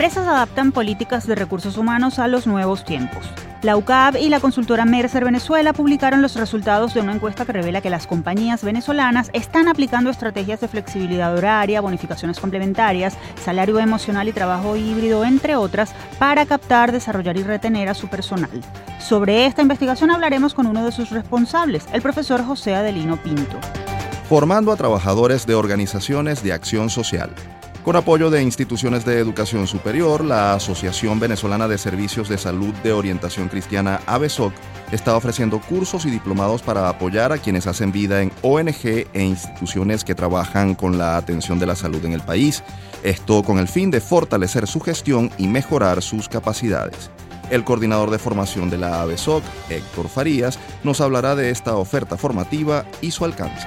Empresas adaptan políticas de recursos humanos a los nuevos tiempos. La UCAB y la consultora Mercer Venezuela publicaron los resultados de una encuesta que revela que las compañías venezolanas están aplicando estrategias de flexibilidad horaria, bonificaciones complementarias, salario emocional y trabajo híbrido, entre otras, para captar, desarrollar y retener a su personal. Sobre esta investigación hablaremos con uno de sus responsables, el profesor José Adelino Pinto. Formando a trabajadores de organizaciones de acción social. Con apoyo de instituciones de educación superior, la Asociación Venezolana de Servicios de Salud de Orientación Cristiana ABESOC está ofreciendo cursos y diplomados para apoyar a quienes hacen vida en ONG e instituciones que trabajan con la atención de la salud en el país. Esto con el fin de fortalecer su gestión y mejorar sus capacidades. El coordinador de formación de la ABESOC, Héctor Farías, nos hablará de esta oferta formativa y su alcance.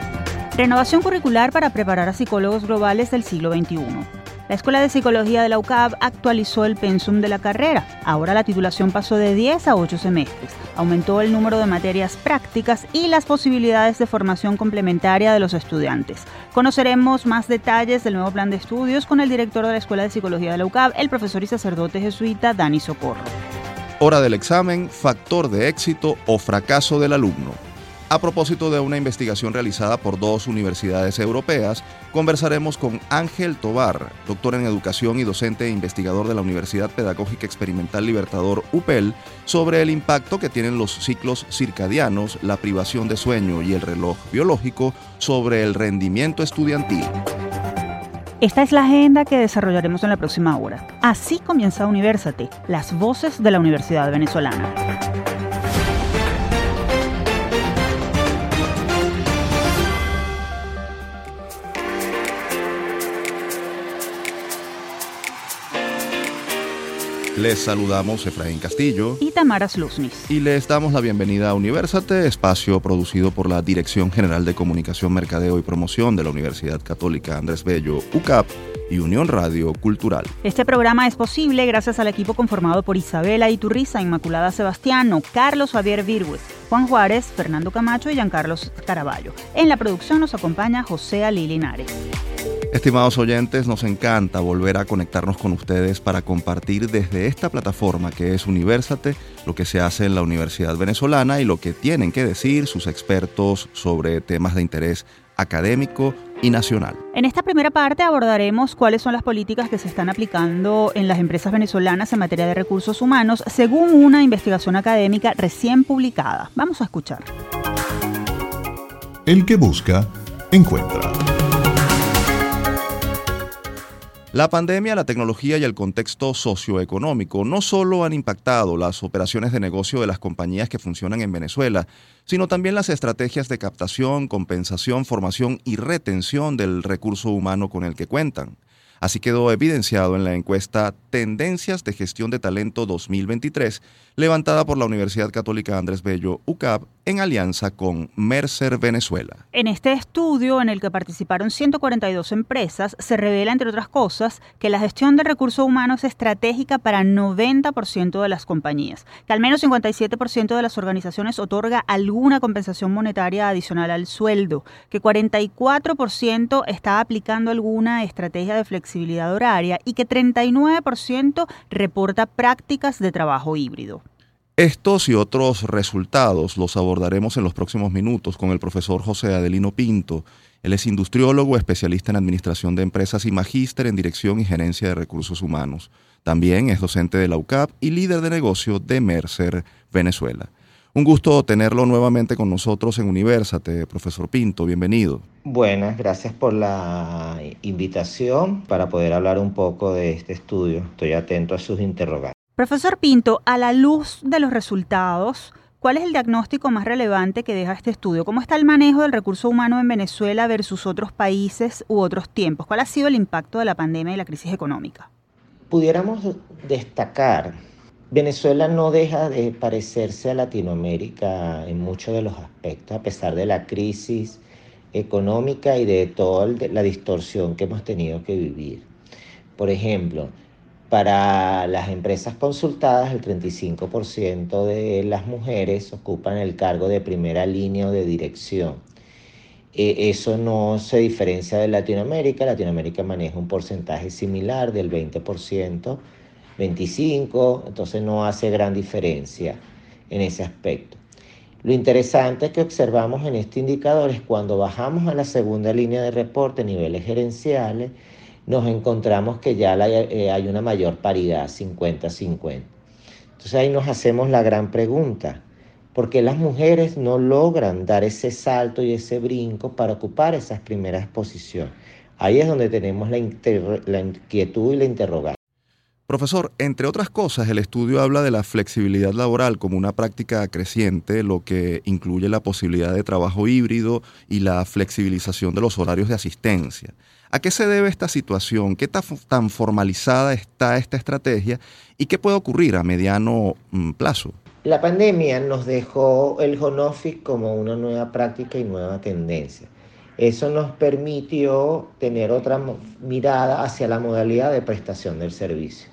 Renovación curricular para preparar a psicólogos globales del siglo XXI. La Escuela de Psicología de la UCAB actualizó el pensum de la carrera. Ahora la titulación pasó de 10 a 8 semestres. Aumentó el número de materias prácticas y las posibilidades de formación complementaria de los estudiantes. Conoceremos más detalles del nuevo plan de estudios con el director de la Escuela de Psicología de la UCAB, el profesor y sacerdote jesuita Dani Socorro. Hora del examen, factor de éxito o fracaso del alumno. A propósito de una investigación realizada por dos universidades europeas, conversaremos con Ángel Tobar, doctor en educación y docente e investigador de la Universidad Pedagógica Experimental Libertador UPEL, sobre el impacto que tienen los ciclos circadianos, la privación de sueño y el reloj biológico sobre el rendimiento estudiantil. Esta es la agenda que desarrollaremos en la próxima hora. Así comienza Universate, las voces de la Universidad Venezolana. Les saludamos Efraín Castillo y Tamara Sluznis. Y les damos la bienvenida a Universate, espacio producido por la Dirección General de Comunicación, Mercadeo y Promoción de la Universidad Católica Andrés Bello, UCAP y Unión Radio Cultural. Este programa es posible gracias al equipo conformado por Isabela Iturriza, Inmaculada Sebastiano, Carlos Javier Virgües, Juan Juárez, Fernando Camacho y Giancarlos Caraballo. En la producción nos acompaña José Ali Linares. Estimados oyentes, nos encanta volver a conectarnos con ustedes para compartir desde esta plataforma que es Universate lo que se hace en la Universidad Venezolana y lo que tienen que decir sus expertos sobre temas de interés académico y nacional. En esta primera parte abordaremos cuáles son las políticas que se están aplicando en las empresas venezolanas en materia de recursos humanos según una investigación académica recién publicada. Vamos a escuchar. El que busca, encuentra. La pandemia, la tecnología y el contexto socioeconómico no solo han impactado las operaciones de negocio de las compañías que funcionan en Venezuela, sino también las estrategias de captación, compensación, formación y retención del recurso humano con el que cuentan. Así quedó evidenciado en la encuesta Tendencias de Gestión de Talento 2023, levantada por la Universidad Católica Andrés Bello, UCAP, en alianza con Mercer Venezuela. En este estudio, en el que participaron 142 empresas, se revela, entre otras cosas, que la gestión de recursos humanos es estratégica para 90% de las compañías, que al menos 57% de las organizaciones otorga alguna compensación monetaria adicional al sueldo, que 44% está aplicando alguna estrategia de flexibilidad horaria y que 39% reporta prácticas de trabajo híbrido. Estos y otros resultados los abordaremos en los próximos minutos con el profesor José Adelino Pinto. Él es industriólogo, especialista en administración de empresas y magíster en dirección y gerencia de recursos humanos. También es docente de la UCAP y líder de negocio de Mercer Venezuela. Un gusto tenerlo nuevamente con nosotros en Universate, profesor Pinto, bienvenido. Buenas, gracias por la invitación para poder hablar un poco de este estudio. Estoy atento a sus interrogantes. Profesor Pinto, a la luz de los resultados, ¿cuál es el diagnóstico más relevante que deja este estudio? ¿Cómo está el manejo del recurso humano en Venezuela versus otros países u otros tiempos? ¿Cuál ha sido el impacto de la pandemia y la crisis económica? Pudiéramos destacar, Venezuela no deja de parecerse a Latinoamérica en muchos de los aspectos, a pesar de la crisis económica y de toda la distorsión que hemos tenido que vivir. Por ejemplo, para las empresas consultadas, el 35% de las mujeres ocupan el cargo de primera línea o de dirección. Eh, eso no se diferencia de Latinoamérica. Latinoamérica maneja un porcentaje similar del 20%, 25, entonces no hace gran diferencia en ese aspecto. Lo interesante que observamos en este indicador es cuando bajamos a la segunda línea de reporte, niveles gerenciales, nos encontramos que ya eh, hay una mayor paridad, 50-50. Entonces ahí nos hacemos la gran pregunta, ¿por qué las mujeres no logran dar ese salto y ese brinco para ocupar esas primeras posiciones? Ahí es donde tenemos la, la inquietud y la interrogante. Profesor, entre otras cosas, el estudio habla de la flexibilidad laboral como una práctica creciente, lo que incluye la posibilidad de trabajo híbrido y la flexibilización de los horarios de asistencia. ¿A qué se debe esta situación? ¿Qué tan formalizada está esta estrategia? ¿Y qué puede ocurrir a mediano mm, plazo? La pandemia nos dejó el home office como una nueva práctica y nueva tendencia. Eso nos permitió tener otra mirada hacia la modalidad de prestación del servicio.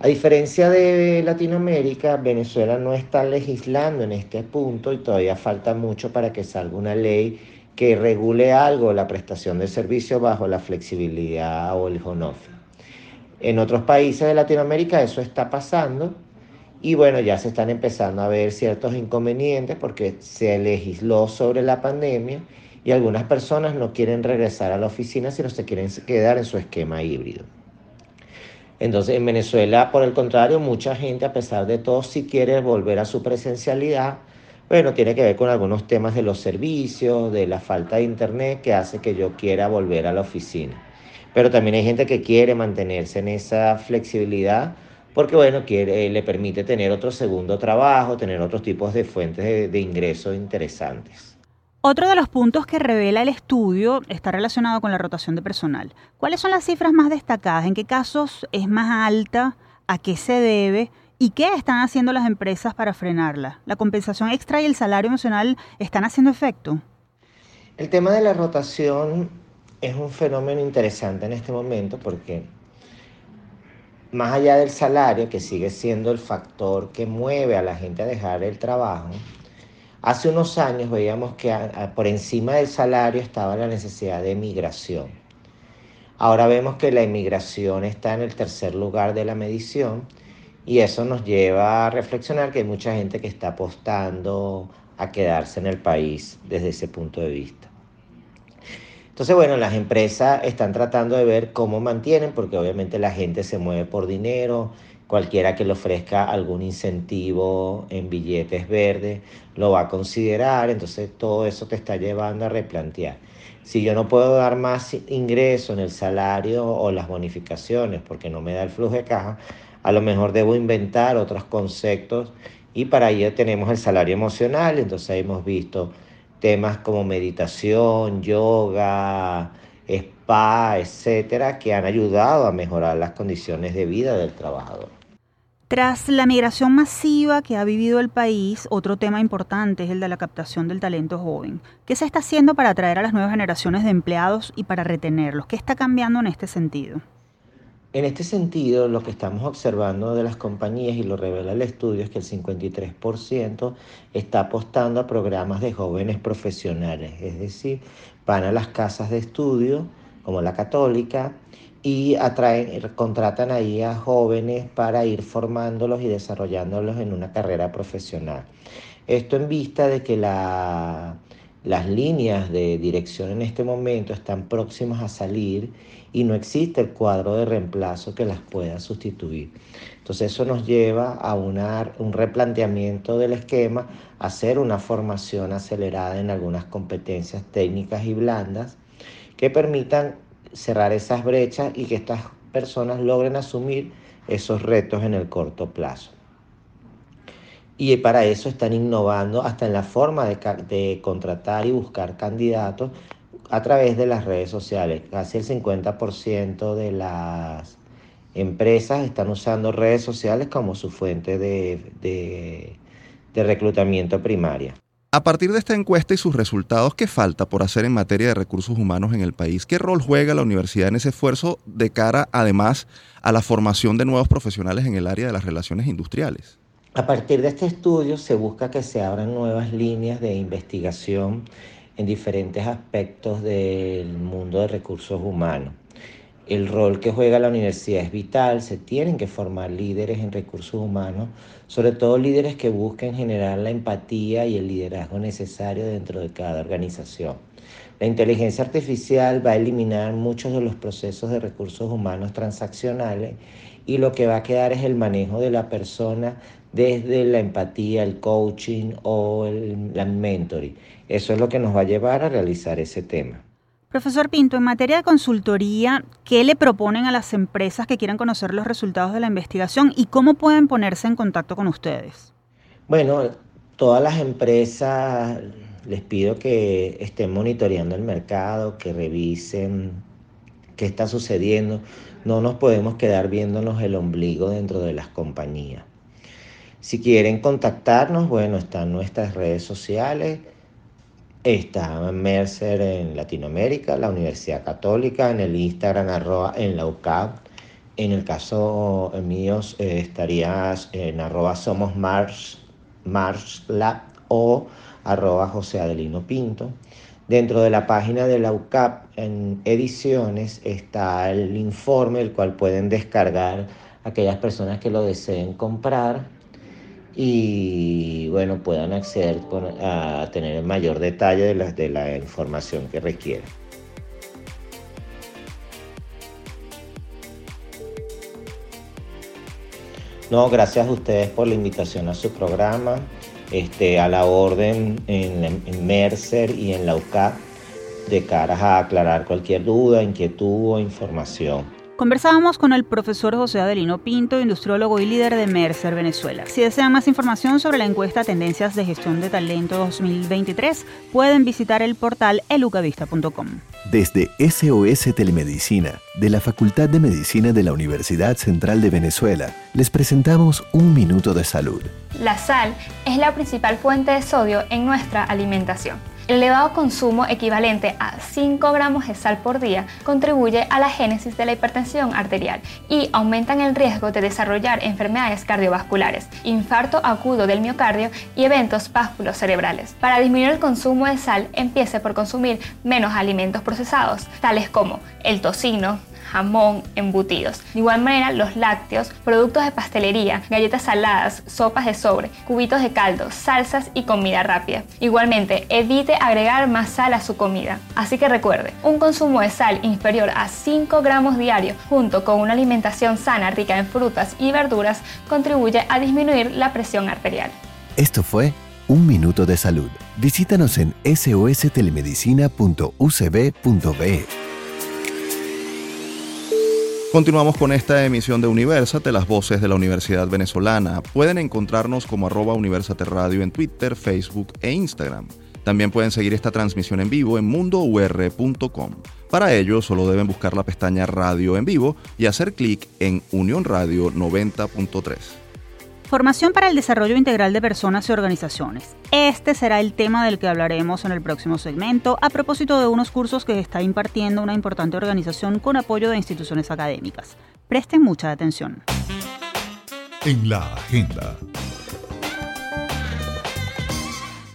A diferencia de Latinoamérica, Venezuela no está legislando en este punto y todavía falta mucho para que salga una ley que regule algo la prestación de servicio bajo la flexibilidad o el home En otros países de Latinoamérica eso está pasando y bueno, ya se están empezando a ver ciertos inconvenientes porque se legisló sobre la pandemia y algunas personas no quieren regresar a la oficina, sino se quieren quedar en su esquema híbrido. Entonces, en Venezuela, por el contrario, mucha gente, a pesar de todo, sí quiere volver a su presencialidad. Bueno, tiene que ver con algunos temas de los servicios, de la falta de internet, que hace que yo quiera volver a la oficina. Pero también hay gente que quiere mantenerse en esa flexibilidad porque, bueno, quiere, le permite tener otro segundo trabajo, tener otros tipos de fuentes de ingresos interesantes. Otro de los puntos que revela el estudio está relacionado con la rotación de personal. ¿Cuáles son las cifras más destacadas? ¿En qué casos es más alta? ¿A qué se debe? ¿Y qué están haciendo las empresas para frenarla? ¿La compensación extra y el salario emocional están haciendo efecto? El tema de la rotación es un fenómeno interesante en este momento porque más allá del salario, que sigue siendo el factor que mueve a la gente a dejar el trabajo, Hace unos años veíamos que por encima del salario estaba la necesidad de migración. Ahora vemos que la inmigración está en el tercer lugar de la medición y eso nos lleva a reflexionar que hay mucha gente que está apostando a quedarse en el país desde ese punto de vista. Entonces, bueno, las empresas están tratando de ver cómo mantienen, porque obviamente la gente se mueve por dinero, Cualquiera que le ofrezca algún incentivo en billetes verdes lo va a considerar, entonces todo eso te está llevando a replantear. Si yo no puedo dar más ingreso en el salario o las bonificaciones porque no me da el flujo de caja, a lo mejor debo inventar otros conceptos y para ello tenemos el salario emocional, entonces hemos visto temas como meditación, yoga, spa, etcétera, que han ayudado a mejorar las condiciones de vida del trabajador. Tras la migración masiva que ha vivido el país, otro tema importante es el de la captación del talento joven. ¿Qué se está haciendo para atraer a las nuevas generaciones de empleados y para retenerlos? ¿Qué está cambiando en este sentido? En este sentido, lo que estamos observando de las compañías, y lo revela el estudio, es que el 53% está apostando a programas de jóvenes profesionales, es decir, van a las casas de estudio, como la católica, y atraen, contratan ahí a jóvenes para ir formándolos y desarrollándolos en una carrera profesional. Esto en vista de que la, las líneas de dirección en este momento están próximas a salir y no existe el cuadro de reemplazo que las pueda sustituir. Entonces eso nos lleva a una, un replanteamiento del esquema, hacer una formación acelerada en algunas competencias técnicas y blandas que permitan cerrar esas brechas y que estas personas logren asumir esos retos en el corto plazo. Y para eso están innovando hasta en la forma de, contratar y buscar candidatos a través de las redes sociales. Casi el 50% de las empresas están usando redes sociales como su fuente de reclutamiento primaria. A partir de esta encuesta y sus resultados, ¿qué falta por hacer en materia de recursos humanos en el país? ¿Qué rol juega la universidad en ese esfuerzo de cara, además, a la formación de nuevos profesionales en el área de las relaciones industriales? A partir de este estudio se busca que se abran nuevas líneas de investigación en diferentes aspectos del mundo de recursos humanos. El rol que juega la universidad es vital, se tienen que formar líderes en recursos humanos, sobre todo líderes que busquen generar la empatía y el liderazgo necesario dentro de cada organización. La inteligencia artificial va a eliminar muchos de los procesos de recursos humanos transaccionales y lo que va a quedar es el manejo de la persona desde la empatía, el coaching o el, la mentoring. Eso es lo que nos va a llevar a realizar ese tema. Profesor Pinto, en materia de consultoría, ¿qué le proponen a las empresas que quieran conocer los resultados de la investigación y cómo pueden ponerse en contacto con ustedes? Bueno, todas las empresas les pido que estén monitoreando el mercado, que revisen qué está sucediendo. No nos podemos quedar viéndonos el ombligo dentro de las compañías. Si quieren contactarnos, bueno, están nuestras redes sociales. Está Mercer en Latinoamérica, la Universidad Católica, en el Instagram, arroba, en la UCAP. En el caso mío eh, estarías en arroba somos Mars, Mars Lab o arroba José Adelino Pinto. Dentro de la página de la UCAP en ediciones está el informe, el cual pueden descargar aquellas personas que lo deseen comprar y bueno, puedan acceder a tener el mayor detalle de la, de la información que requieren. No, gracias a ustedes por la invitación a su programa este, a la orden en, Mercer y en la UCAP de caras a aclarar cualquier duda, inquietud o información. Conversábamos con el profesor José Adelino Pinto, industriólogo y líder de Mercer Venezuela. Si desean más información sobre la encuesta Tendencias de Gestión de Talento 2023, pueden visitar el portal elucavista.com. Desde SOS Telemedicina, de la Facultad de Medicina de la Universidad Central de Venezuela, les presentamos un minuto de salud. La sal es la principal fuente de sodio en nuestra alimentación. El elevado consumo equivalente a 5 gramos de sal por día contribuye a la génesis de la hipertensión arterial y aumentan el riesgo de desarrollar enfermedades cardiovasculares, infarto agudo del miocardio y eventos cerebrales. Para disminuir el consumo de sal, empiece por consumir menos alimentos procesados, tales como el tocino, jamón, embutidos. De igual manera, los lácteos, productos de pastelería, galletas saladas, sopas de sobre, cubitos de caldo, salsas y comida rápida. Igualmente, evite agregar más sal a su comida. Así que recuerde, un consumo de sal inferior a 5 gramos diarios junto con una alimentación sana rica en frutas y verduras contribuye a disminuir la presión arterial. Esto fue Un Minuto de Salud. Visítanos en sostelemedicina.ucb.be. Continuamos con esta emisión de Universate, las voces de la Universidad Venezolana. Pueden encontrarnos como arroba Universate Radio en Twitter, Facebook e Instagram. También pueden seguir esta transmisión en vivo en mundour.com. Para ello, solo deben buscar la pestaña Radio en vivo y hacer clic en Unión Radio 90.3. Formación para el desarrollo integral de personas y organizaciones. Este será el tema del que hablaremos en el próximo segmento a propósito de unos cursos que está impartiendo una importante organización con apoyo de instituciones académicas. Presten mucha atención. En la agenda.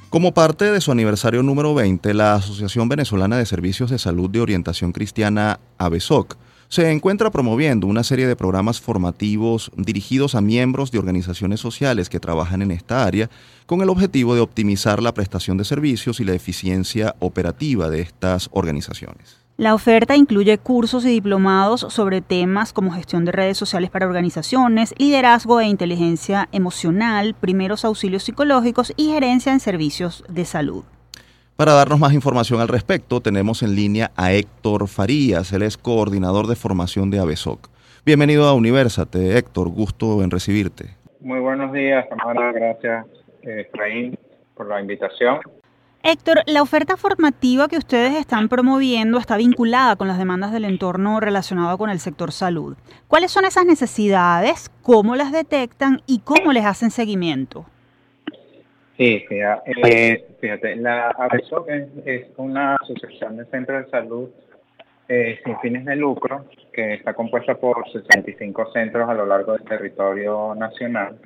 Como parte de su aniversario número 20, la Asociación Venezolana de Servicios de Salud de Orientación Cristiana, ABESOC, se encuentra promoviendo una serie de programas formativos dirigidos a miembros de organizaciones sociales que trabajan en esta área con el objetivo de optimizar la prestación de servicios y la eficiencia operativa de estas organizaciones. La oferta incluye cursos y diplomados sobre temas como gestión de redes sociales para organizaciones, liderazgo e inteligencia emocional, primeros auxilios psicológicos y gerencia en servicios de salud. Para darnos más información al respecto, tenemos en línea a Héctor Farías, él es coordinador de formación de ABESOC. Bienvenido a Universate, Héctor, gusto en recibirte. Muy buenos días, Tamara, gracias, Efraín, por la invitación. Héctor, la oferta formativa que ustedes están promoviendo está vinculada con las demandas del entorno relacionado con el sector salud. ¿Cuáles son esas necesidades? ¿Cómo las detectan y cómo les hacen seguimiento? Sí, eh, fíjate, la ABESOC es, una asociación de centros de salud eh, sin fines de lucro que está compuesta por 65 centros a lo largo del territorio nacional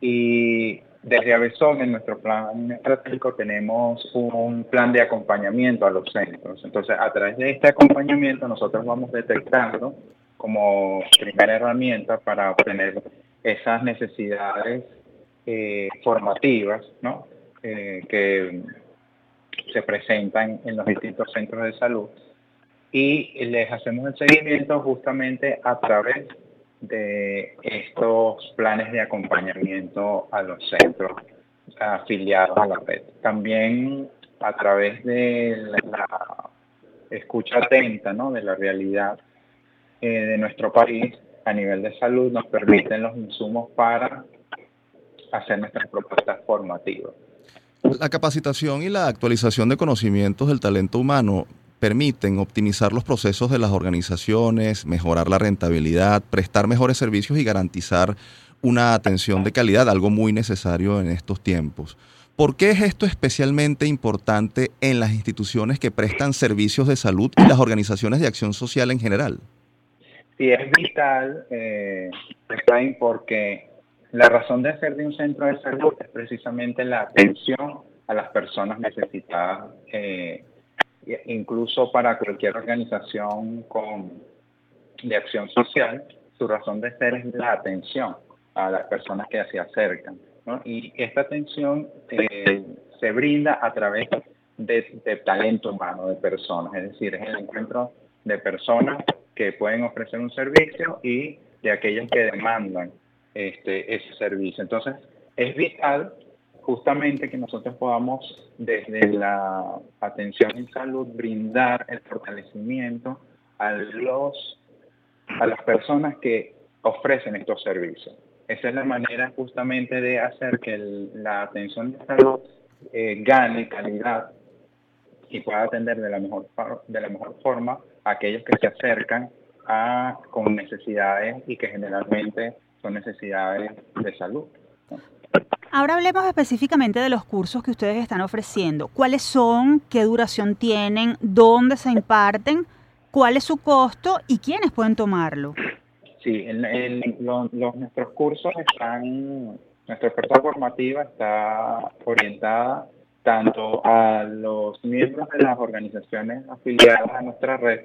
y desde ABESON en nuestro plan estratégico tenemos un plan de acompañamiento a los centros. Entonces, a través de este acompañamiento nosotros vamos detectando como primera herramienta para obtener esas necesidades eh, formativas ¿no? Eh, que se presentan en los distintos centros de salud y les hacemos el seguimiento justamente a través de estos planes de acompañamiento a los centros afiliados a la red. También a través de la, escucha atenta ¿no? de la realidad eh, de nuestro país a nivel de salud nos permiten los insumos para hacer nuestras propuestas formativas. La capacitación y la actualización de conocimientos del talento humano permiten optimizar los procesos de las organizaciones, mejorar la rentabilidad, prestar mejores servicios y garantizar una atención de calidad, algo muy necesario en estos tiempos. ¿Por qué es esto especialmente importante en las instituciones que prestan servicios de salud y las organizaciones de acción social en general? Sí, es vital, eh, porque la razón de ser de un centro de salud es precisamente la atención a las personas necesitadas eh, incluso para cualquier organización con, de acción social, su razón de ser es la atención a las personas que se acercan. Y esta atención eh, se brinda a través de, talento humano, de personas, es decir, es el encuentro de personas que pueden ofrecer un servicio y de aquellos que demandan este, ese servicio. Entonces, es vital justamente que nosotros podamos desde la atención en salud brindar el fortalecimiento a los a las personas que ofrecen estos servicios. Esa es la manera justamente de hacer que la atención de salud eh, gane calidad y pueda atender de la mejor de la mejor forma a aquellos que se acercan a con necesidades y que generalmente necesidades de salud. Ahora hablemos específicamente de los cursos que ustedes están ofreciendo. ¿Cuáles son? ¿Qué duración tienen? ¿Dónde se imparten? ¿Cuál es su costo? ¿Y quiénes pueden tomarlo? Sí, nuestros cursos están, nuestra oferta formativa está orientada tanto a los miembros de las organizaciones afiliadas a nuestra red,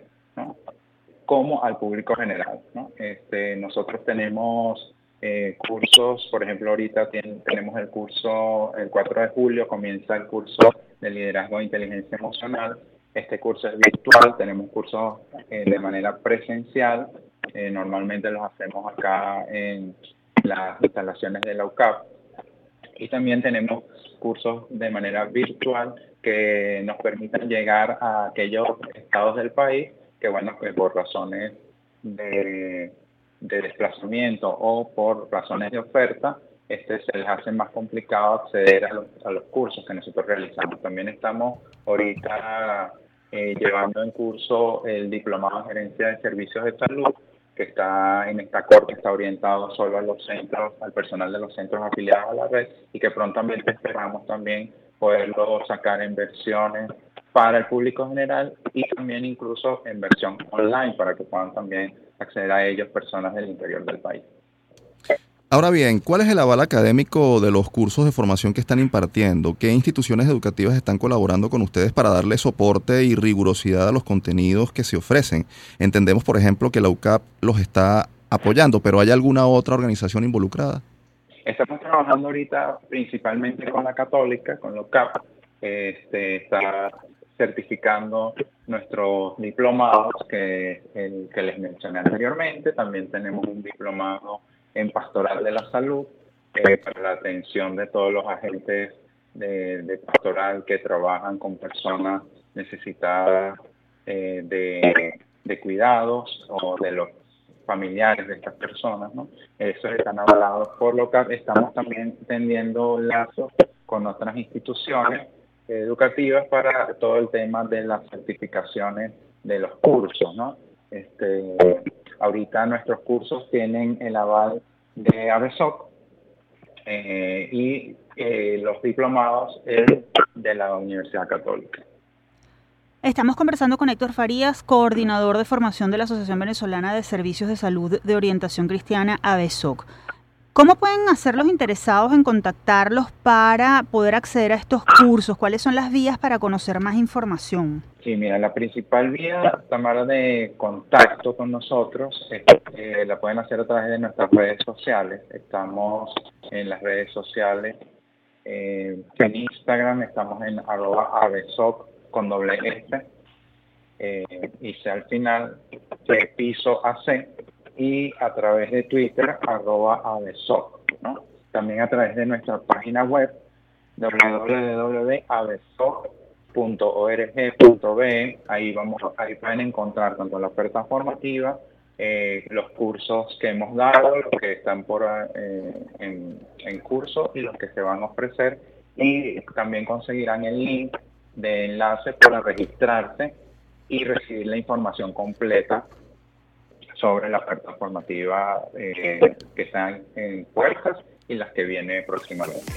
como al público general. Este, nosotros tenemos eh, cursos, por ejemplo, ahorita tenemos el curso, el 4 de julio comienza el curso de liderazgo de inteligencia emocional. Este curso es virtual, tenemos cursos eh, de manera presencial, eh, normalmente los hacemos acá en las instalaciones de la UCAP. Y también tenemos cursos de manera virtual que nos permitan llegar a aquellos estados del país que, bueno, que por razones de de desplazamiento o por razones de oferta, este, se les hace más complicado acceder a los, cursos que nosotros realizamos. También estamos ahorita eh, llevando en curso el diplomado en gerencia de servicios de salud, que está en esta corte, está orientado solo a los centros, al personal de los centros afiliados a la red y que prontamente esperamos también poderlo sacar en versiones para el público general y también incluso en versión online para que puedan también acceder a ellos personas del interior del país. Ahora bien, ¿cuál es el aval académico de los cursos de formación que están impartiendo? ¿Qué instituciones educativas están colaborando con ustedes para darle soporte y rigurosidad a los contenidos que se ofrecen? Entendemos, por ejemplo, que la UCAP los está apoyando, pero ¿hay alguna otra organización involucrada? Estamos trabajando ahorita principalmente con la católica, con la UCAP. Este, está certificando nuestros diplomados que, el, que les mencioné anteriormente. También tenemos un diplomado en pastoral de la salud eh, para la atención de todos los agentes de, pastoral que trabajan con personas necesitadas eh, de, cuidados o de los familiares de estas personas, ¿no? Esos están avalados por lo que estamos también tendiendo lazos con otras instituciones educativas para todo el tema de las certificaciones de los cursos, ¿no? Este, ahorita nuestros cursos tienen el aval de ABESOC eh, y eh, los diplomados de la Universidad Católica. Estamos conversando con Héctor Farías, coordinador de formación de la Asociación Venezolana de Servicios de Salud de Orientación Cristiana, ABESOC. ¿Cómo pueden hacer los interesados en contactarlos para poder acceder a estos cursos? ¿Cuáles son las vías para conocer más información? Sí, mira, la principal vía, Tamara, de contacto con nosotros eh, la pueden hacer a través de nuestras redes sociales. Estamos en las redes sociales, eh, en Instagram estamos en arroba avesoc con doble S eh, y sea al final de piso AC y a través de Twitter arroba avesoc, ¿no? También a través de nuestra página web www.avesoc.org.be ahí vamos ahí pueden encontrar tanto la oferta formativa eh, los cursos que hemos dado, los que están por eh, en, en curso y los que se van a ofrecer y también conseguirán el link de enlace para registrarse y recibir la información completa sobre la oferta formativa eh, que están en puertas y las que viene próximamente.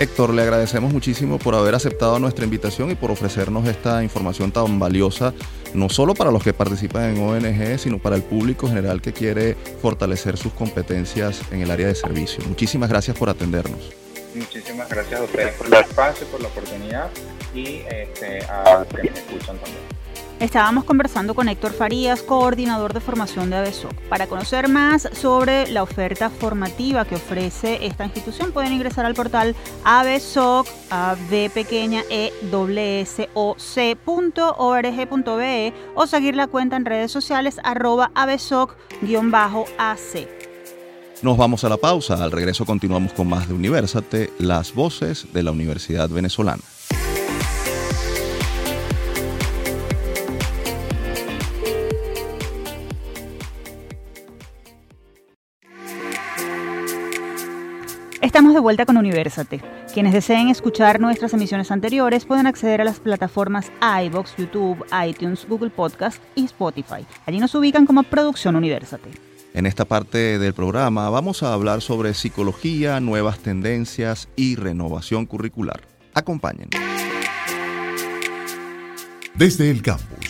Héctor, le agradecemos muchísimo por haber aceptado nuestra invitación y por ofrecernos esta información tan valiosa, no solo para los que participan en ONG, sino para el público general que quiere fortalecer sus competencias en el área de servicio. Muchísimas gracias por atendernos. Muchísimas gracias a ustedes por el espacio, por la oportunidad y este, a quienes escuchan también. Estábamos conversando con Héctor Farías, coordinador de formación de ABESOC. Para conocer más sobre la oferta formativa que ofrece esta institución, pueden ingresar al portal abesoc, e o seguir la cuenta en redes sociales arroba abesoc-ac. Nos vamos a la pausa. Al regreso continuamos con más de Universate, las voces de la Universidad Venezolana. Estamos de vuelta con Universate. Quienes deseen escuchar nuestras emisiones anteriores pueden acceder a las plataformas iBox, YouTube, iTunes, Google Podcast y Spotify. Allí nos ubican como Producción Universate. En esta parte del programa vamos a hablar sobre psicología, nuevas tendencias y renovación curricular. Acompáñenos. Desde el campus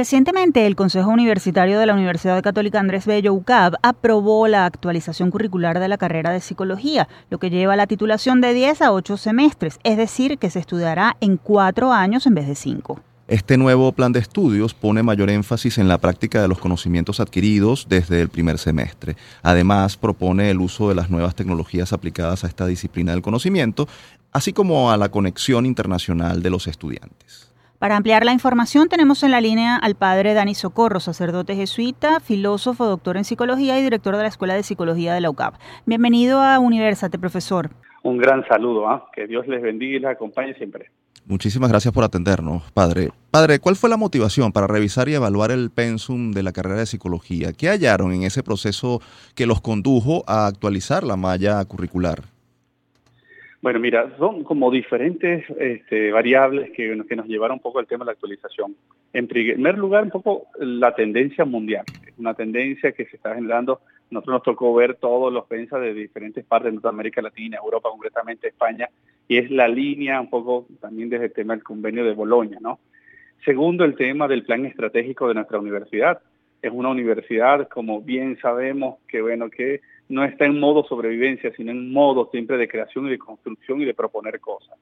Recientemente, el Consejo Universitario de la Universidad Católica Andrés Bello UCAB aprobó la actualización curricular de la carrera de psicología, lo que lleva a la titulación de 10 a 8 semestres, es decir, que se estudiará en 4 años en vez de 5. Este nuevo plan de estudios pone mayor énfasis en la práctica de los conocimientos adquiridos desde el primer semestre. Además, propone el uso de las nuevas tecnologías aplicadas a esta disciplina del conocimiento, así como a la conexión internacional de los estudiantes. Para ampliar la información tenemos en la línea al padre Dani Socorro, sacerdote jesuita, filósofo, doctor en psicología y director de la Escuela de Psicología de la UCAP. Bienvenido a Universate, profesor. Un gran saludo, ¿ah? que Dios les bendiga y les acompañe siempre. Muchísimas gracias por atendernos, padre. Padre, ¿cuál fue la motivación para revisar y evaluar el pensum de la carrera de psicología? ¿Qué hallaron en ese proceso que los condujo a actualizar la malla curricular? Bueno, mira, son como diferentes este, variables que, nos llevaron un poco al tema de la actualización. En primer lugar, un poco la tendencia mundial, una tendencia que se está generando. Nosotros nos tocó ver todos los pensas de diferentes partes de América Latina, Europa, concretamente España, y es la línea un poco también desde el tema del convenio de Boloña, ¿no? Segundo, el tema del plan estratégico de nuestra universidad. Es una universidad, como bien sabemos, que bueno, que no está en modo sobrevivencia, sino en modo siempre de creación y de construcción y de proponer cosas.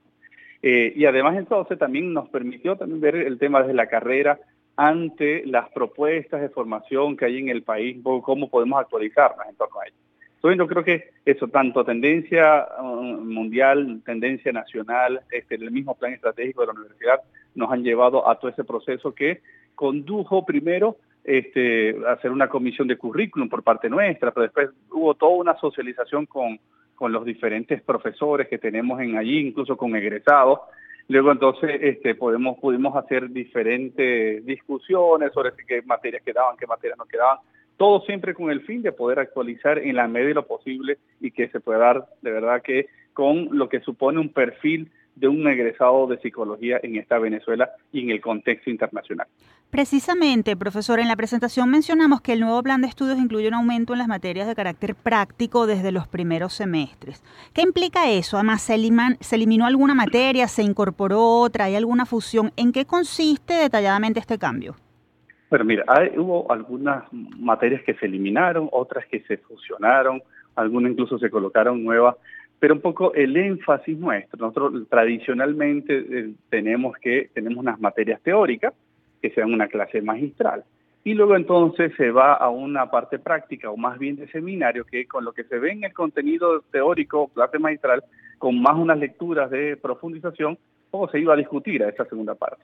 Eh, y además entonces también nos permitió también ver el tema desde la carrera ante las propuestas de formación que hay en el país, cómo podemos actualizarlas en torno a ello. Entonces yo creo que eso, tanto tendencia uh, mundial, tendencia nacional, este, el mismo plan estratégico de la universidad, nos han llevado a todo ese proceso que condujo primero este, hacer una comisión de currículum por parte nuestra, pero después hubo toda una socialización con, los diferentes profesores que tenemos en allí, incluso con egresados. Luego entonces este, podemos, pudimos hacer diferentes discusiones sobre qué materias quedaban, qué materias no quedaban, todo siempre con el fin de poder actualizar en la medida de lo posible y que se pueda dar de verdad que con lo que supone un perfil de un egresado de psicología en esta Venezuela y en el contexto internacional. Precisamente, profesor, en la presentación mencionamos que el nuevo plan de estudios incluye un aumento en las materias de carácter práctico desde los primeros semestres. ¿Qué implica eso? Además, ¿se, se eliminó alguna materia, se incorporó otra, hay alguna fusión? ¿En qué consiste detalladamente este cambio? Bueno, mira, hubo algunas materias que se eliminaron, otras que se fusionaron, algunas incluso se colocaron nuevas, pero un poco el énfasis nuestro. Nosotros tradicionalmente eh, tenemos que tenemos unas materias teóricas que sean una clase magistral y luego entonces se va a una parte práctica o más bien de seminario que con lo que se ve en el contenido teórico, clase magistral, con más unas lecturas de profundización, o se iba a discutir a esa segunda parte.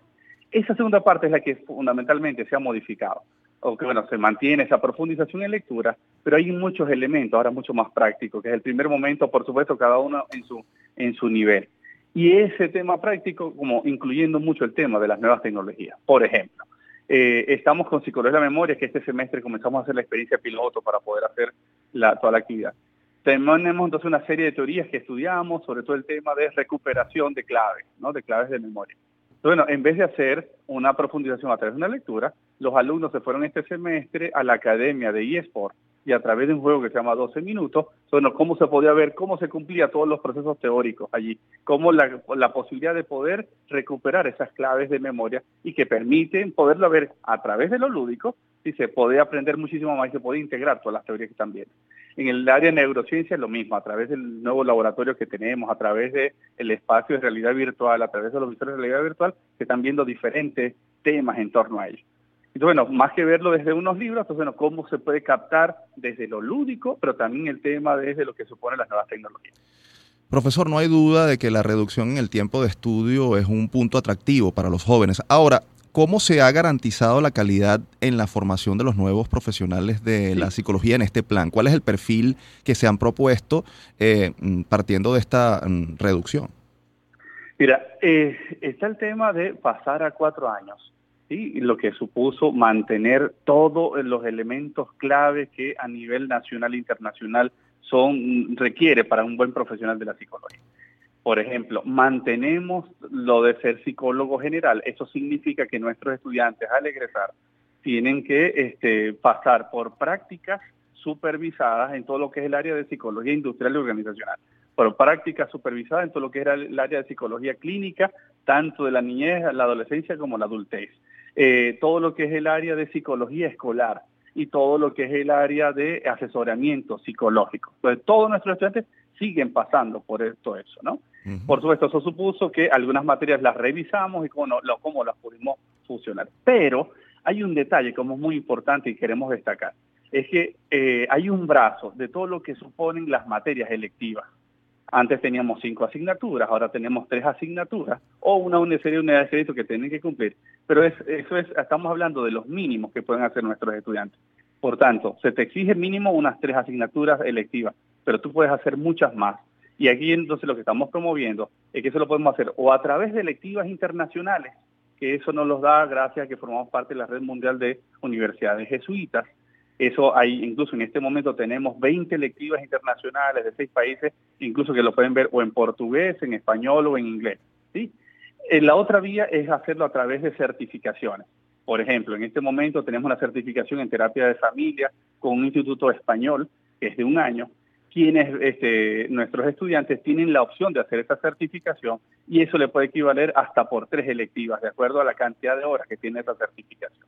Esa segunda parte es la que fundamentalmente se ha modificado, o que bueno, se mantiene esa profundización en lectura, pero hay muchos elementos ahora mucho más prácticos, que es el primer momento, por supuesto, cada uno en su, en su nivel. Y ese tema práctico, como incluyendo mucho el tema de las nuevas tecnologías. Por ejemplo, eh, estamos con Psicología de la Memoria, que este semestre comenzamos a hacer la experiencia piloto para poder hacer la, toda la actividad. Tenemos entonces una serie de teorías que estudiamos, sobre todo el tema de recuperación de claves, ¿no? de claves de memoria. Bueno, en vez de hacer una profundización a través de una lectura, los alumnos se fueron este semestre a la academia de eSport y a través de un juego que se llama 12 minutos, bueno, cómo se podía ver, cómo se cumplía todos los procesos teóricos allí, cómo la, posibilidad de poder recuperar esas claves de memoria y que permiten poderlo ver a través de lo lúdico y se puede aprender muchísimo más y se puede integrar todas las teorías que están viendo. En el área de neurociencia es lo mismo, a través del nuevo laboratorio que tenemos, a través del el espacio de realidad virtual, a través de los visores de realidad virtual, se están viendo diferentes temas en torno a ello. Entonces, bueno, más que verlo desde unos libros, entonces, bueno, cómo se puede captar desde lo lúdico, pero también el tema desde lo que supone las nuevas tecnologías. Profesor, no hay duda de que la reducción en el tiempo de estudio es un punto atractivo para los jóvenes. Ahora, ¿cómo se ha garantizado la calidad en la formación de los nuevos profesionales de la psicología en este plan? ¿Cuál es el perfil que se han propuesto eh, mm, partiendo de esta mm, reducción? Mira, eh, está el tema de pasar a cuatro años y lo que supuso mantener todos los elementos clave que a nivel nacional e internacional son requiere para un buen profesional de la psicología. Por ejemplo, mantenemos lo de ser psicólogo general. Eso significa que nuestros estudiantes al egresar tienen que este, pasar por prácticas supervisadas en todo lo que es el área de psicología industrial y organizacional, por prácticas supervisadas en todo lo que era el área de psicología clínica, tanto de la niñez, la adolescencia como la adultez eh, todo lo que es el área de psicología escolar y todo lo que es el área de asesoramiento psicológico. Entonces, todos nuestros estudiantes siguen pasando por todo eso, ¿no? Por supuesto, eso supuso que algunas materias las revisamos y cómo, cómo las pudimos fusionar. Pero hay un detalle como es muy importante y queremos destacar, es que eh, hay un brazo de todo lo que suponen las materias electivas. Antes teníamos cinco asignaturas, ahora tenemos tres asignaturas o una, serie de unidades de crédito que tienen que cumplir. Pero es, eso es, estamos hablando de los mínimos que pueden hacer nuestros estudiantes. Por tanto, se te exige mínimo unas tres asignaturas electivas, pero tú puedes hacer muchas más. Y aquí entonces lo que estamos promoviendo es que eso lo podemos hacer o a través de electivas internacionales, que eso nos los da gracias a que formamos parte de la red mundial de universidades jesuitas, eso hay, incluso en este momento tenemos 20 lectivas internacionales de seis países, incluso que lo pueden ver o en portugués, en español o en inglés. ¿sí? Eh, la otra vía es hacerlo a través de certificaciones. Por ejemplo, en este momento tenemos una certificación en terapia de familia con un instituto español, que es de un año, quienes este, nuestros estudiantes tienen la opción de hacer esa certificación y eso le puede equivaler hasta por tres electivas, de acuerdo a la cantidad de horas que tiene esa certificación.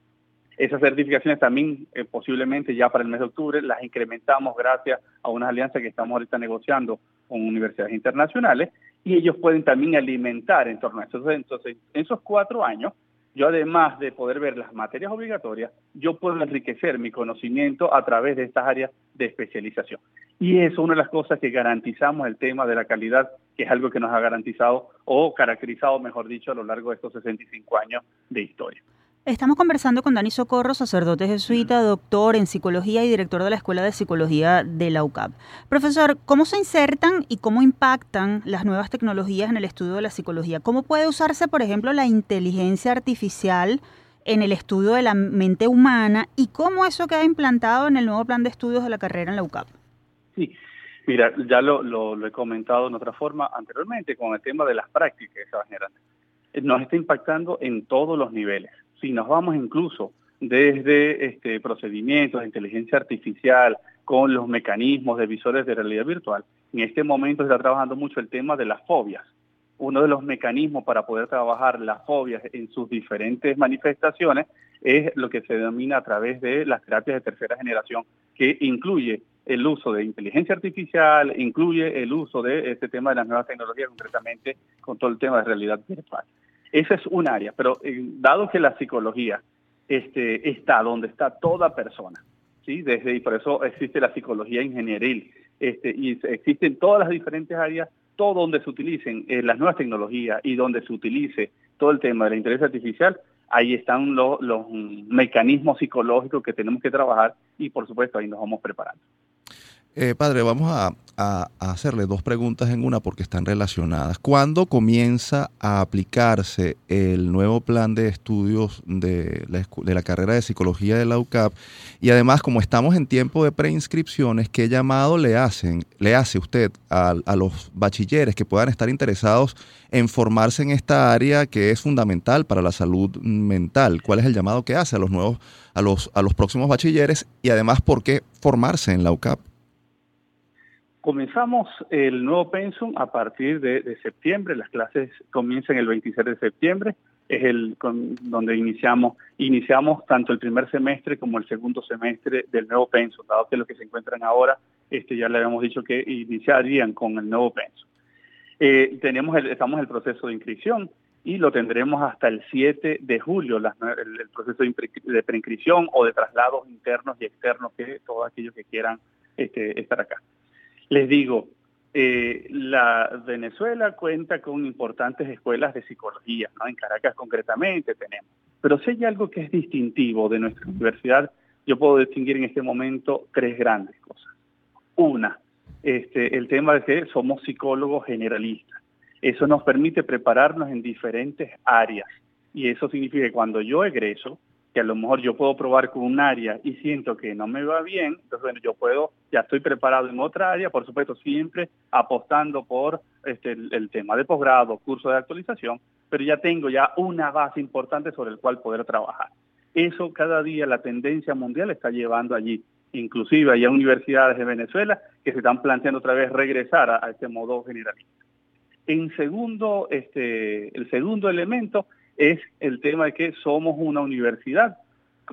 Esas certificaciones también eh, posiblemente ya para el mes de octubre las incrementamos gracias a unas alianzas que estamos ahorita negociando con universidades internacionales y ellos pueden también alimentar en torno a eso. Entonces, en esos cuatro años, yo además de poder ver las materias obligatorias, yo puedo enriquecer mi conocimiento a través de estas áreas de especialización. Y eso es una de las cosas que garantizamos el tema de la calidad, que es algo que nos ha garantizado o caracterizado, mejor dicho, a lo largo de estos 65 años de historia. Estamos conversando con Dani Socorro, sacerdote jesuita, doctor en psicología y director de la Escuela de Psicología de la UCAP. Profesor, ¿cómo se insertan y cómo impactan las nuevas tecnologías en el estudio de la psicología? ¿Cómo puede usarse, por ejemplo, la inteligencia artificial en el estudio de la mente humana y cómo eso queda implantado en el nuevo plan de estudios de la carrera en la UCAP? Sí, mira, ya lo, he comentado en otra forma anteriormente con el tema de las prácticas que se van generando. Nos está impactando en todos los niveles si nos vamos incluso desde este, procedimientos de inteligencia artificial con los mecanismos de visores de realidad virtual, en este momento se está trabajando mucho el tema de las fobias. Uno de los mecanismos para poder trabajar las fobias en sus diferentes manifestaciones es lo que se denomina a través de las terapias de tercera generación, que incluye el uso de inteligencia artificial, incluye el uso de este tema de las nuevas tecnologías, concretamente con todo el tema de realidad virtual. Esa es un área, pero eh, dado que la psicología este, está donde está toda persona, ¿sí? Desde, y por eso existe la psicología ingenieril, este, y existen todas las diferentes áreas, todo donde se utilicen eh, las nuevas tecnologías y donde se utilice todo el tema de la inteligencia artificial, ahí están los mecanismos psicológicos que tenemos que trabajar y por supuesto ahí nos vamos preparando. Eh, padre, vamos a, hacerle dos preguntas en una porque están relacionadas. ¿Cuándo comienza a aplicarse el nuevo plan de estudios de la, carrera de psicología de la UCAP? Y además, como estamos en tiempo de preinscripciones, ¿qué llamado le hacen, le hace usted a, a los bachilleres que puedan estar interesados en formarse en esta área que es fundamental para la salud mental? ¿Cuál es el llamado que hace a los nuevos, a los, a los próximos bachilleres? Y además, ¿por qué formarse en la UCAP? Comenzamos el nuevo pensum a partir de, septiembre, las clases comienzan el 26 de septiembre, es el donde iniciamos, iniciamos tanto el primer semestre como el segundo semestre del nuevo pensum, dado que los que se encuentran ahora, este ya le habíamos dicho que iniciarían con el nuevo pensum. Eh, tenemos estamos en el proceso de inscripción y lo tendremos hasta el 7 de julio, el, proceso de, preinscripción o de traslados internos y externos que todos aquellos que quieran este, estar acá. Les digo, eh, la Venezuela cuenta con importantes escuelas de psicología, ¿no? en Caracas concretamente tenemos. Pero si hay algo que es distintivo de nuestra universidad, yo puedo distinguir en este momento tres grandes cosas. Una, este, el tema de que somos psicólogos generalistas. Eso nos permite prepararnos en diferentes áreas. Y eso significa que cuando yo egreso, que a lo mejor yo puedo probar con un área y siento que no me va bien, entonces bueno, yo puedo, ya estoy preparado en otra área, por supuesto siempre apostando por este, el, tema de posgrado, curso de actualización, pero ya tengo ya una base importante sobre el cual poder trabajar. Eso cada día la tendencia mundial está llevando allí. Inclusive hay universidades de Venezuela que se están planteando otra vez regresar a, este modo generalista. En segundo, este, el segundo elemento es el tema de que somos una universidad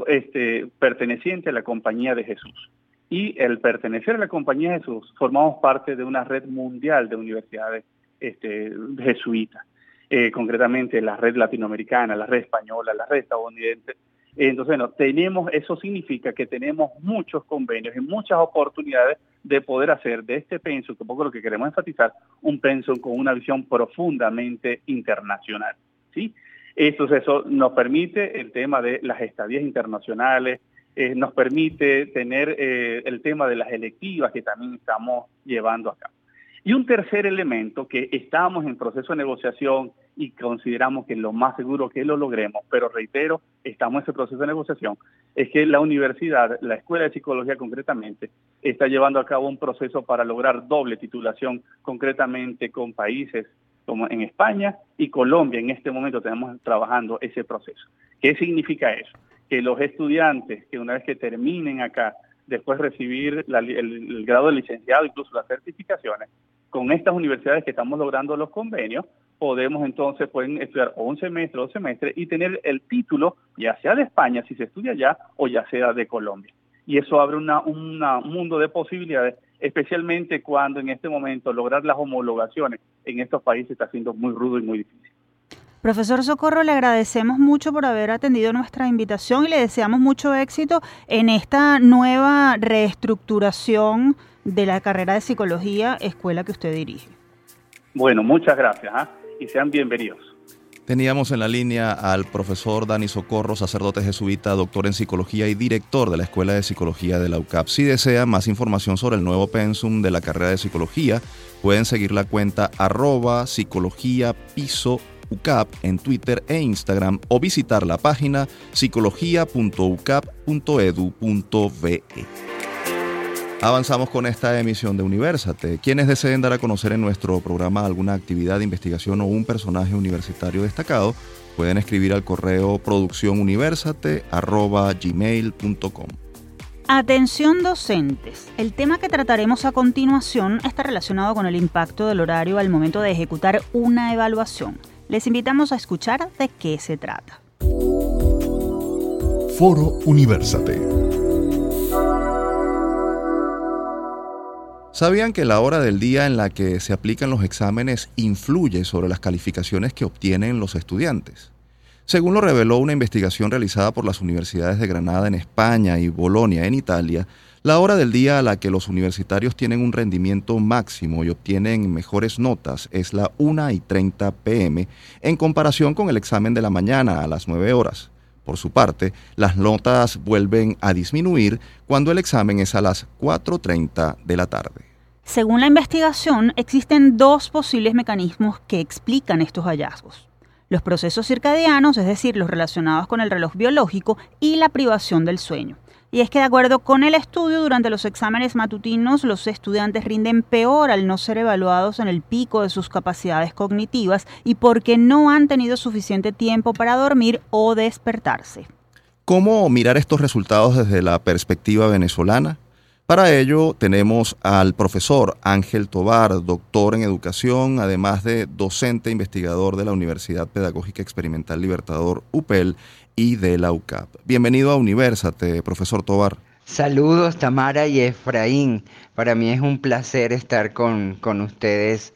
este, perteneciente a la Compañía de Jesús. Y el pertenecer a la Compañía de Jesús, formamos parte de una red mundial de universidades este, jesuitas, eh, concretamente la red latinoamericana, la red española, la red estadounidense. Entonces, bueno, tenemos, eso significa que tenemos muchos convenios y muchas oportunidades de poder hacer de este pensum, que poco lo que queremos enfatizar, un pensum con una visión profundamente internacional. ¿sí? Entonces eso nos permite el tema de las estadías internacionales, eh, nos permite tener eh, el tema de las electivas que también estamos llevando acá. Y un tercer elemento que estamos en proceso de negociación y consideramos que lo más seguro que lo logremos, pero reitero, estamos en ese proceso de negociación, es que la universidad, la Escuela de Psicología concretamente, está llevando a cabo un proceso para lograr doble titulación concretamente con países como en España y Colombia en este momento tenemos trabajando ese proceso. ¿Qué significa eso? Que los estudiantes que una vez que terminen acá, después recibir el, grado de licenciado, incluso las certificaciones, con estas universidades que estamos logrando los convenios, podemos entonces pueden estudiar un semestre dos semestres y tener el título, ya sea de España, si se estudia allá, o ya sea de Colombia. Y eso abre una, un mundo de posibilidades especialmente cuando en este momento lograr las homologaciones en estos países está siendo muy rudo y muy difícil. Profesor Socorro, le agradecemos mucho por haber atendido nuestra invitación y le deseamos mucho éxito en esta nueva reestructuración de la carrera de psicología, escuela que usted dirige. Bueno, muchas gracias ¿ah? y sean bienvenidos. Teníamos en la línea al profesor Dani Socorro, sacerdote jesuita, doctor en psicología y director de la Escuela de Psicología de la UCAP. Si desea más información sobre el nuevo pensum de la carrera de psicología, pueden seguir la cuenta arroba psicología piso UCAP en Twitter e Instagram o visitar la página psicología.ucap.edu.be. Avanzamos con esta emisión de Universate. Quienes deseen dar a conocer en nuestro programa alguna actividad de investigación o un personaje universitario destacado, pueden escribir al correo producciónuniversate.gmail.com. Atención docentes. El tema que trataremos a continuación está relacionado con el impacto del horario al momento de ejecutar una evaluación. Les invitamos a escuchar de qué se trata. Foro Universate. ¿Sabían que la hora del día en la que se aplican los exámenes influye sobre las calificaciones que obtienen los estudiantes? Según lo reveló una investigación realizada por las universidades de Granada en España y Bolonia en Italia, la hora del día a la que los universitarios tienen un rendimiento máximo y obtienen mejores notas es la 1 y 30 pm en comparación con el examen de la mañana a las 9 horas. Por su parte, las notas vuelven a disminuir cuando el examen es a las 4.30 de la tarde. Según la investigación, existen dos posibles mecanismos que explican estos hallazgos. Los procesos circadianos, es decir, los relacionados con el reloj biológico, y la privación del sueño. Y es que de acuerdo con el estudio, durante los exámenes matutinos los estudiantes rinden peor al no ser evaluados en el pico de sus capacidades cognitivas y porque no han tenido suficiente tiempo para dormir o despertarse. ¿Cómo mirar estos resultados desde la perspectiva venezolana? Para ello tenemos al profesor Ángel Tobar, doctor en educación, además de docente investigador de la Universidad Pedagógica Experimental Libertador UPEL y de la UCAP. Bienvenido a Universate, profesor Tobar. Saludos Tamara y Efraín. Para mí es un placer estar con, con ustedes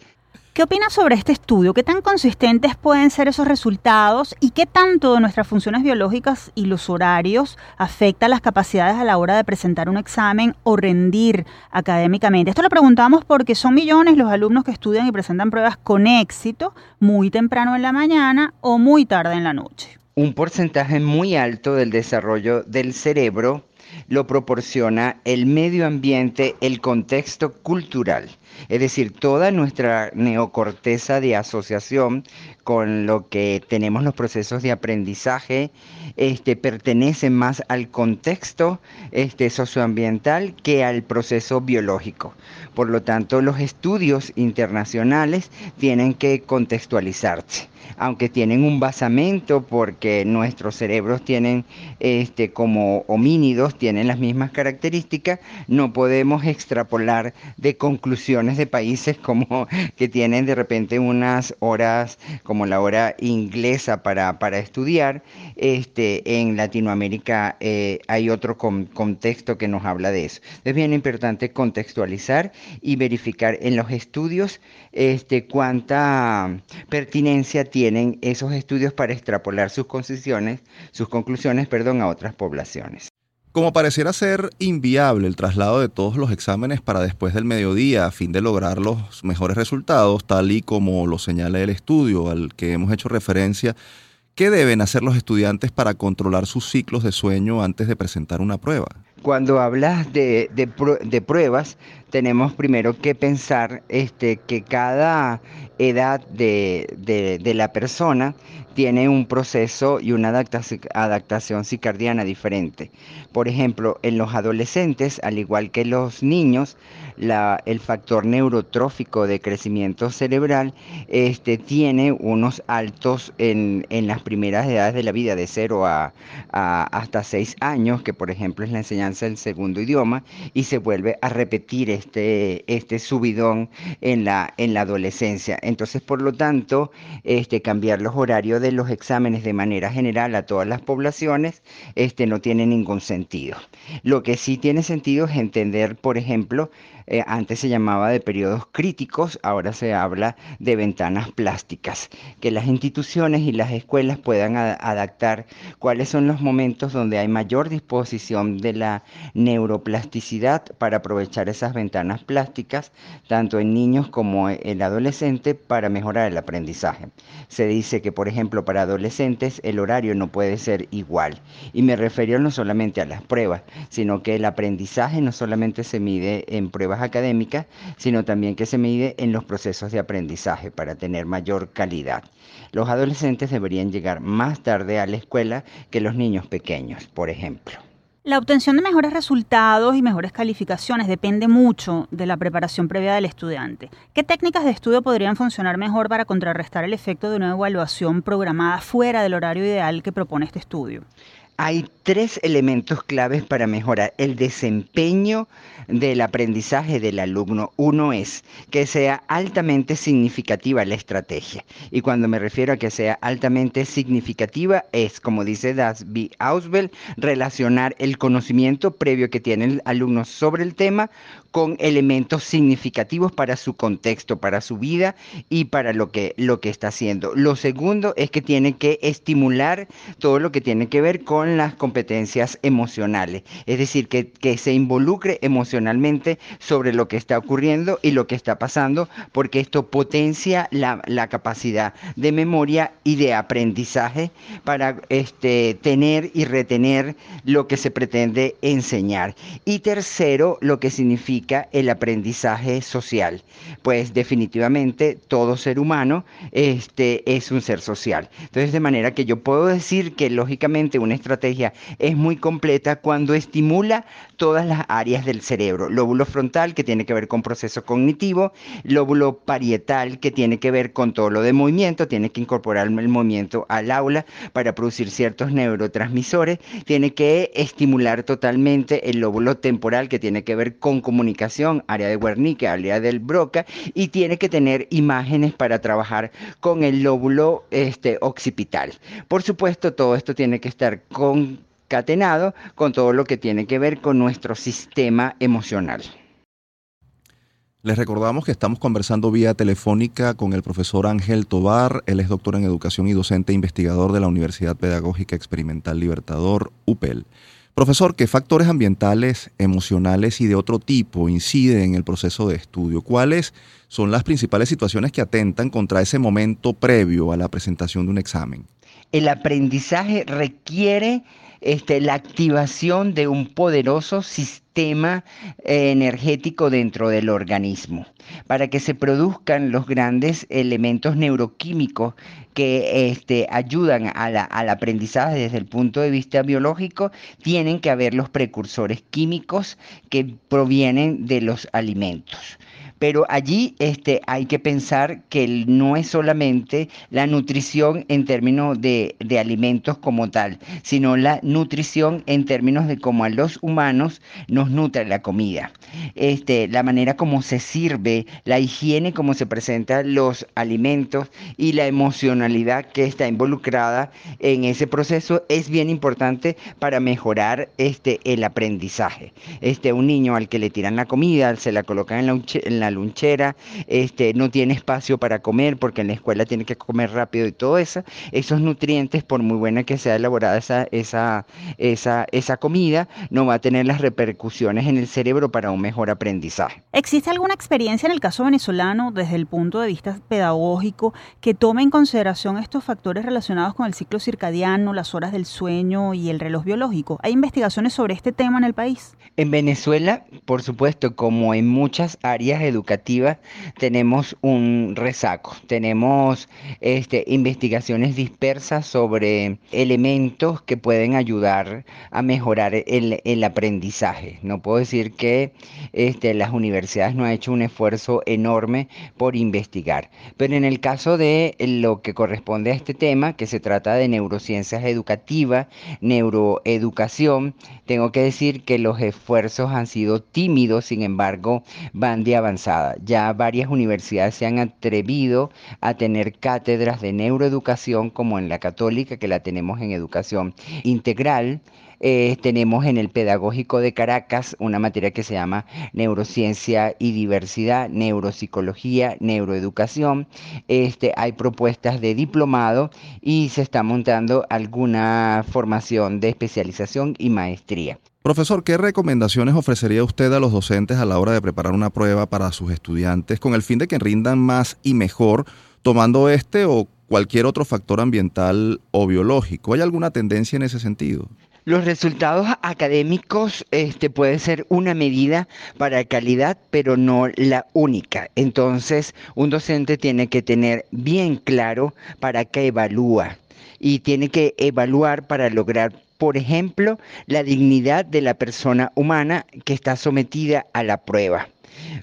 ¿Qué opinas sobre este estudio? ¿Qué tan consistentes pueden ser esos resultados y qué tanto de nuestras funciones biológicas y los horarios afecta las capacidades a la hora de presentar un examen o rendir académicamente? Esto lo preguntamos porque son millones los alumnos que estudian y presentan pruebas con éxito muy temprano en la mañana o muy tarde en la noche. Un porcentaje muy alto del desarrollo del cerebro lo proporciona el medio ambiente, el contexto cultural. Es decir, toda nuestra neocorteza de asociación con lo que tenemos los procesos de aprendizaje este, pertenece más al contexto este, socioambiental que al proceso biológico. Por lo tanto, los estudios internacionales tienen que contextualizarse aunque tienen un basamento porque nuestros cerebros tienen, este, como homínidos, tienen las mismas características, no podemos extrapolar de conclusiones de países como que tienen de repente unas horas como la hora inglesa para, para estudiar. Este, en Latinoamérica eh, hay otro contexto que nos habla de eso. Es bien importante contextualizar y verificar en los estudios este, cuánta pertinencia tiene tienen esos estudios para extrapolar sus conclusiones, sus conclusiones perdón, a otras poblaciones. Como pareciera ser inviable el traslado de todos los exámenes para después del mediodía a fin de lograr los mejores resultados, tal y como lo señala el estudio al que hemos hecho referencia, ¿qué deben hacer los estudiantes para controlar sus ciclos de sueño antes de presentar una prueba? Cuando hablas de, de, pruebas, tenemos primero que pensar este, que cada edad de, de, la persona tiene un proceso y una adaptación circadiana diferente. Por ejemplo, en los adolescentes, al igual que los niños, la, el factor neurotrófico de crecimiento cerebral este, tiene unos altos en, en las primeras edades de la vida, de 0 a, a, hasta 6 años, que por ejemplo es la enseñanza del segundo idioma, y se vuelve a repetir este, este subidón en la, en la adolescencia. Entonces, por lo tanto, este, cambiar los horarios de los exámenes de manera general a todas las poblaciones este, no tiene ningún sentido. Lo que sí tiene sentido es entender, por ejemplo, eh, antes se llamaba de periodos críticos, ahora se habla de ventanas plásticas, que las instituciones y las escuelas puedan adaptar cuáles son los momentos donde hay mayor disposición de la neuroplasticidad para aprovechar esas ventanas plásticas, tanto en niños como en adolescente, para mejorar el aprendizaje. Se dice que, por ejemplo, para adolescentes el horario no puede ser igual. Y me refiero no solamente a las pruebas, sino que el aprendizaje no solamente se mide en pruebas académicas, sino también que se mide en los procesos de aprendizaje para tener mayor calidad. Los adolescentes deberían llegar más tarde a la escuela que los niños pequeños, por ejemplo. La obtención de mejores resultados y mejores calificaciones depende mucho de la preparación previa del estudiante. ¿Qué técnicas de estudio podrían funcionar mejor para contrarrestar el efecto de una evaluación programada fuera del horario ideal que propone este estudio? Hay tres elementos claves para mejorar el desempeño del aprendizaje del alumno. Uno es que sea altamente significativa la estrategia. Y cuando me refiero a que sea altamente significativa, es, como dice Dasby Ausbel, relacionar el conocimiento previo que tiene el alumno sobre el tema con elementos significativos para su contexto, para su vida y para lo que, lo que está haciendo. Lo segundo es que tiene que estimular todo lo que tiene que ver con las competencias emocionales, es decir, que, se involucre emocionalmente sobre lo que está ocurriendo y lo que está pasando, porque esto potencia la, capacidad de memoria y de aprendizaje para este, tener y retener lo que se pretende enseñar. Y tercero, lo que significa el aprendizaje social. Pues definitivamente todo ser humano este, es un ser social. Entonces, de manera que yo puedo decir que lógicamente una estrategia es muy completa cuando estimula todas las áreas del cerebro. Lóbulo frontal, que tiene que ver con proceso cognitivo, lóbulo parietal, que tiene que ver con todo lo de movimiento, tiene que incorporar el movimiento al aula para producir ciertos neurotransmisores, tiene que estimular totalmente el lóbulo temporal, que tiene que ver con comunicación área de Wernicke, área del Broca, y tiene que tener imágenes para trabajar con el lóbulo este, occipital. Por supuesto, todo esto tiene que estar concatenado con todo lo que tiene que ver con nuestro sistema emocional. Les recordamos que estamos conversando vía telefónica con el profesor Ángel Tobar. Él es doctor en educación y docente e investigador de la Universidad Pedagógica Experimental Libertador, UPEL. Profesor, ¿qué factores ambientales, emocionales y de otro tipo inciden en el proceso de estudio? ¿Cuáles son las principales situaciones que atentan contra ese momento previo a la presentación de un examen? El aprendizaje requiere este, la activación de un poderoso sistema eh, energético dentro del organismo para que se produzcan los grandes elementos neuroquímicos que este, ayudan al aprendizaje desde el punto de vista biológico, tienen que haber los precursores químicos que provienen de los alimentos. Pero allí este, hay que pensar que no es solamente la nutrición en términos de, alimentos como tal, sino la nutrición en términos de cómo a los humanos nos nutre la comida. Este, la manera como se sirve, la higiene como se presentan los alimentos y la emocionalidad que está involucrada en ese proceso es bien importante para mejorar este, el aprendizaje. Este, un niño al que le tiran la comida, se la colocan en la lunchera, este, no tiene espacio para comer porque en la escuela tiene que comer rápido y todo eso, esos nutrientes, por muy buena que sea elaborada esa, esa, esa, esa comida, no va a tener las repercusiones en el cerebro para un mejor aprendizaje. ¿Existe alguna experiencia en el caso venezolano desde el punto de vista pedagógico que tome en consideración estos factores relacionados con el ciclo circadiano, las horas del sueño y el reloj biológico? ¿Hay investigaciones sobre este tema en el país? En Venezuela, por supuesto, como en muchas áreas educativas, educativa tenemos un resaco, tenemos este, investigaciones dispersas sobre elementos que pueden ayudar a mejorar el, aprendizaje. No puedo decir que este, las universidades no han hecho un esfuerzo enorme por investigar, pero en el caso de lo que corresponde a este tema, que se trata de neurociencias educativas, neuroeducación, tengo que decir que los esfuerzos han sido tímidos, sin embargo, van de avanzar ya varias universidades se han atrevido a tener cátedras de neuroeducación como en la católica, que la tenemos en educación integral. Eh, tenemos en el Pedagógico de Caracas una materia que se llama Neurociencia y Diversidad, Neuropsicología, Neuroeducación. Este, hay propuestas de diplomado y se está montando alguna formación de especialización y maestría. Profesor, ¿qué recomendaciones ofrecería usted a los docentes a la hora de preparar una prueba para sus estudiantes con el fin de que rindan más y mejor tomando este o cualquier otro factor ambiental o biológico? ¿Hay alguna tendencia en ese sentido? Los resultados académicos este, puede ser una medida para calidad, pero no la única. Entonces, un docente tiene que tener bien claro para qué evalúa y tiene que evaluar para lograr por ejemplo, la dignidad de la persona humana que está sometida a la prueba.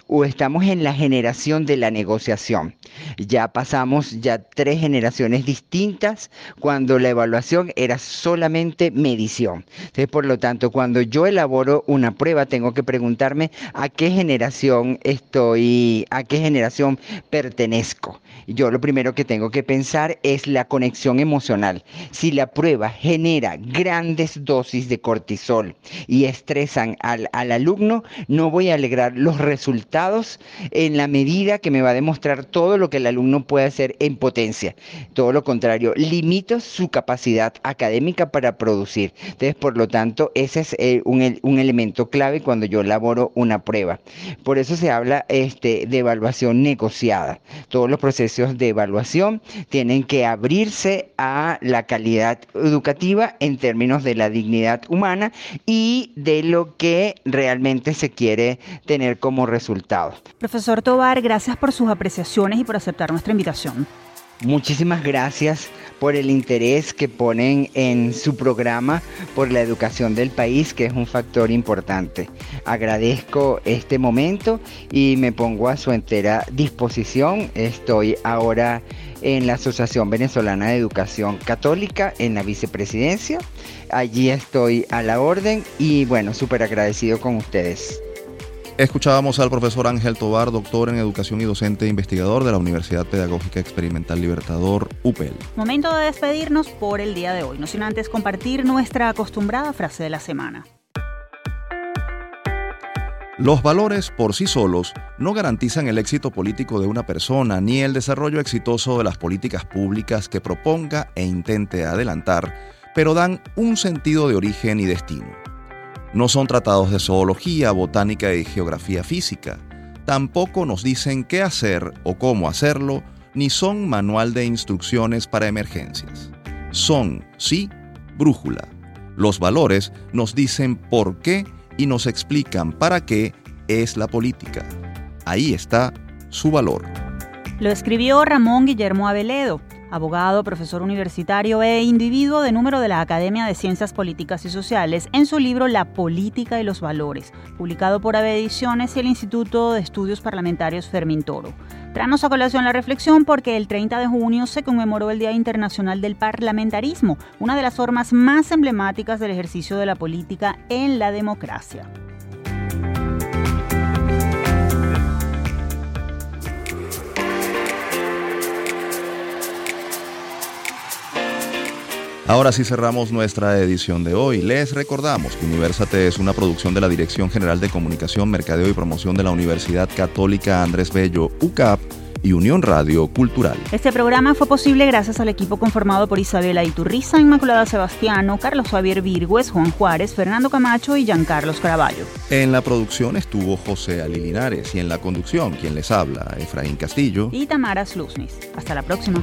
o estamos en la generación de la negociación. Ya pasamos ya tres generaciones distintas cuando la evaluación era solamente medición. Entonces, por lo tanto, cuando yo elaboro una prueba, tengo que preguntarme a qué generación estoy, a qué generación pertenezco. Yo lo primero que tengo que pensar es la conexión emocional. Si la prueba genera grandes dosis de cortisol y estresan al, al alumno, no voy a alegrar los resultados en la medida que me va a demostrar todo lo que el alumno puede hacer en potencia. Todo lo contrario, limito su capacidad académica para producir. Entonces, por lo tanto, ese es eh, un, un, elemento clave cuando yo elaboro una prueba. Por eso se habla este, de evaluación negociada. Todos los procesos de evaluación tienen que abrirse a la calidad educativa en términos de la dignidad humana y de lo que realmente se quiere tener como resultado. Profesor Tobar, gracias por sus apreciaciones y por aceptar nuestra invitación. Muchísimas gracias por el interés que ponen en su programa por la educación del país, que es un factor importante. Agradezco este momento y me pongo a su entera disposición. Estoy ahora en la Asociación Venezolana de Educación Católica en la vicepresidencia. Allí estoy a la orden y bueno, súper agradecido con ustedes. Escuchábamos al profesor Ángel Tobar, doctor en educación y docente e investigador de la Universidad Pedagógica Experimental Libertador, UPEL. Momento de despedirnos por el día de hoy, no sin antes compartir nuestra acostumbrada frase de la semana. Los valores por sí solos no garantizan el éxito político de una persona ni el desarrollo exitoso de las políticas públicas que proponga e intente adelantar, pero dan un sentido de origen y destino. No son tratados de zoología, botánica y geografía física. Tampoco nos dicen qué hacer o cómo hacerlo, ni son manual de instrucciones para emergencias. Son, sí, brújula. Los valores nos dicen por qué y nos explican para qué es la política. Ahí está su valor. Lo escribió Ramón Guillermo Aveledo abogado, profesor universitario e individuo de número de la Academia de Ciencias Políticas y Sociales, en su libro La Política y los Valores, publicado por Ave Ediciones y el Instituto de Estudios Parlamentarios Fermín Toro. Tranos a colación la reflexión porque el 30 de junio se conmemoró el Día Internacional del Parlamentarismo, una de las formas más emblemáticas del ejercicio de la política en la democracia. Ahora sí cerramos nuestra edición de hoy. Les recordamos que Universate es una producción de la Dirección General de Comunicación, Mercadeo y Promoción de la Universidad Católica Andrés Bello, UCAP y Unión Radio Cultural. Este programa fue posible gracias al equipo conformado por Isabela Iturriza, Inmaculada Sebastiano, Carlos Javier Virgües, Juan Juárez, Fernando Camacho y Giancarlos Caraballo. En la producción estuvo José Ali Linares y en la conducción quien les habla, Efraín Castillo y Tamara Sluznis. Hasta la próxima.